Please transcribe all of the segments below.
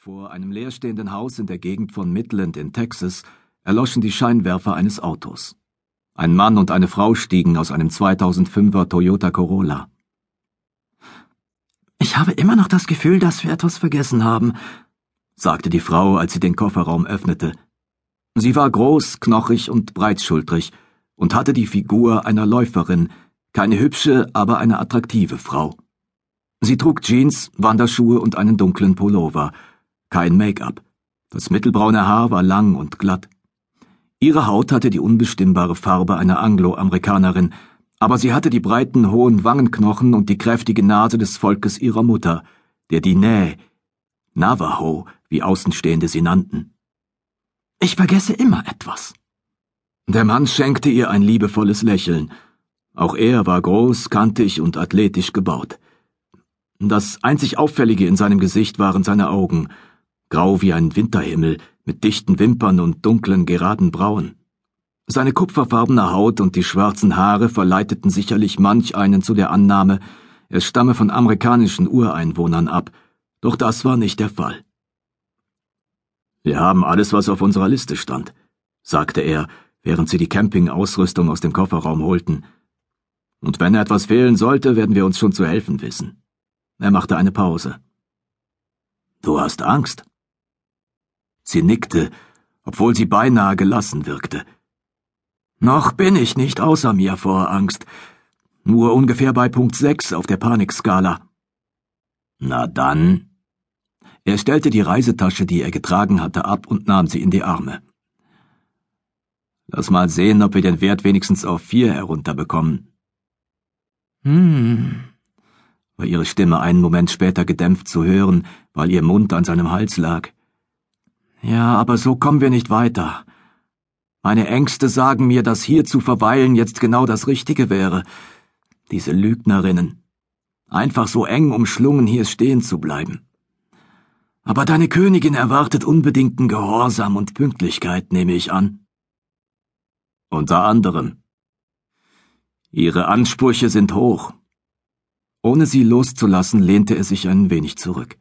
Vor einem leerstehenden Haus in der Gegend von Midland in Texas erloschen die Scheinwerfer eines Autos. Ein Mann und eine Frau stiegen aus einem 2005er Toyota Corolla. Ich habe immer noch das Gefühl, dass wir etwas vergessen haben, sagte die Frau, als sie den Kofferraum öffnete. Sie war groß, knochig und breitschultrig und hatte die Figur einer Läuferin, keine hübsche, aber eine attraktive Frau. Sie trug Jeans, Wanderschuhe und einen dunklen Pullover, kein Make-up. Das mittelbraune Haar war lang und glatt. Ihre Haut hatte die unbestimmbare Farbe einer Anglo-Amerikanerin, aber sie hatte die breiten, hohen Wangenknochen und die kräftige Nase des Volkes ihrer Mutter, der Diné, Navajo, wie Außenstehende sie nannten. Ich vergesse immer etwas. Der Mann schenkte ihr ein liebevolles Lächeln. Auch er war groß, kantig und athletisch gebaut. Das einzig Auffällige in seinem Gesicht waren seine Augen, grau wie ein Winterhimmel, mit dichten Wimpern und dunklen, geraden Brauen. Seine kupferfarbene Haut und die schwarzen Haare verleiteten sicherlich manch einen zu der Annahme, er stamme von amerikanischen Ureinwohnern ab, doch das war nicht der Fall. Wir haben alles, was auf unserer Liste stand, sagte er, während sie die Campingausrüstung aus dem Kofferraum holten. Und wenn etwas fehlen sollte, werden wir uns schon zu helfen wissen. Er machte eine Pause. Du hast Angst? Sie nickte, obwohl sie beinahe gelassen wirkte. Noch bin ich nicht außer mir vor Angst, nur ungefähr bei Punkt 6 auf der Panikskala. Na dann. Er stellte die Reisetasche, die er getragen hatte, ab und nahm sie in die Arme. Lass mal sehen, ob wir den Wert wenigstens auf vier herunterbekommen. Hm, war ihre Stimme einen Moment später gedämpft zu hören, weil ihr Mund an seinem Hals lag. Ja, aber so kommen wir nicht weiter. Meine Ängste sagen mir, dass hier zu verweilen jetzt genau das Richtige wäre. Diese Lügnerinnen. Einfach so eng umschlungen hier stehen zu bleiben. Aber deine Königin erwartet unbedingten Gehorsam und Pünktlichkeit, nehme ich an. Unter anderem. Ihre Ansprüche sind hoch. Ohne sie loszulassen, lehnte er sich ein wenig zurück.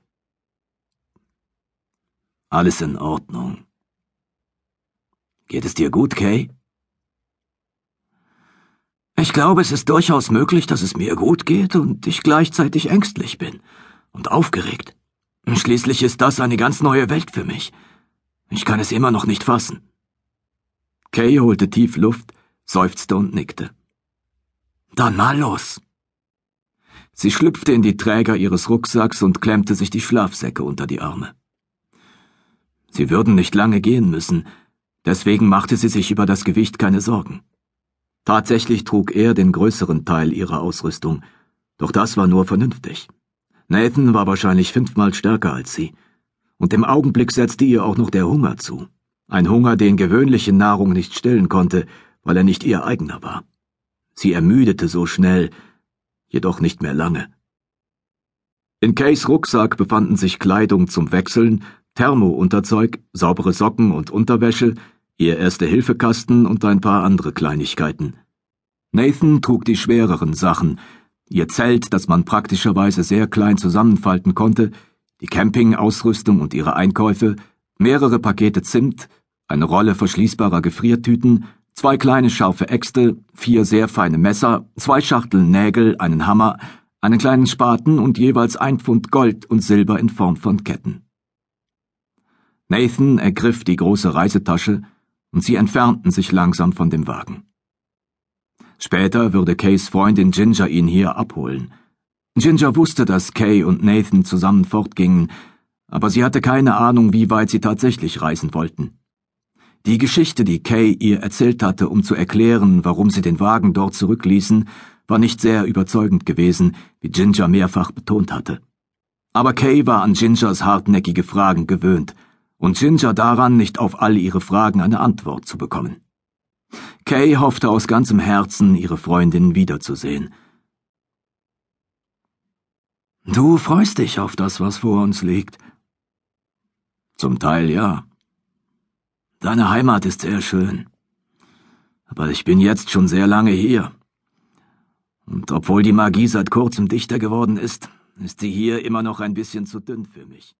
Alles in Ordnung. Geht es dir gut, Kay? Ich glaube, es ist durchaus möglich, dass es mir gut geht und ich gleichzeitig ängstlich bin und aufgeregt. Schließlich ist das eine ganz neue Welt für mich. Ich kann es immer noch nicht fassen. Kay holte tief Luft, seufzte und nickte. Dann mal los. Sie schlüpfte in die Träger ihres Rucksacks und klemmte sich die Schlafsäcke unter die Arme. Sie würden nicht lange gehen müssen, deswegen machte sie sich über das Gewicht keine Sorgen. Tatsächlich trug er den größeren Teil ihrer Ausrüstung, doch das war nur vernünftig. Nathan war wahrscheinlich fünfmal stärker als sie, und im Augenblick setzte ihr auch noch der Hunger zu, ein Hunger, den gewöhnliche Nahrung nicht stillen konnte, weil er nicht ihr eigener war. Sie ermüdete so schnell, jedoch nicht mehr lange. In Kays Rucksack befanden sich Kleidung zum Wechseln, Thermounterzeug, saubere Socken und Unterwäsche, ihr Erste-Hilfe-Kasten und ein paar andere Kleinigkeiten. Nathan trug die schwereren Sachen, ihr Zelt, das man praktischerweise sehr klein zusammenfalten konnte, die Campingausrüstung und ihre Einkäufe, mehrere Pakete Zimt, eine Rolle verschließbarer Gefriertüten, zwei kleine scharfe Äxte, vier sehr feine Messer, zwei Schachteln Nägel, einen Hammer, einen kleinen Spaten und jeweils ein Pfund Gold und Silber in Form von Ketten. Nathan ergriff die große Reisetasche, und sie entfernten sich langsam von dem Wagen. Später würde Kays Freundin Ginger ihn hier abholen. Ginger wusste, dass Kay und Nathan zusammen fortgingen, aber sie hatte keine Ahnung, wie weit sie tatsächlich reisen wollten. Die Geschichte, die Kay ihr erzählt hatte, um zu erklären, warum sie den Wagen dort zurückließen, war nicht sehr überzeugend gewesen, wie Ginger mehrfach betont hatte. Aber Kay war an Gingers hartnäckige Fragen gewöhnt, und Ginger daran, nicht auf all ihre Fragen eine Antwort zu bekommen. Kay hoffte aus ganzem Herzen, ihre Freundin wiederzusehen. Du freust dich auf das, was vor uns liegt. Zum Teil ja. Deine Heimat ist sehr schön. Aber ich bin jetzt schon sehr lange hier. Und obwohl die Magie seit kurzem dichter geworden ist, ist sie hier immer noch ein bisschen zu dünn für mich.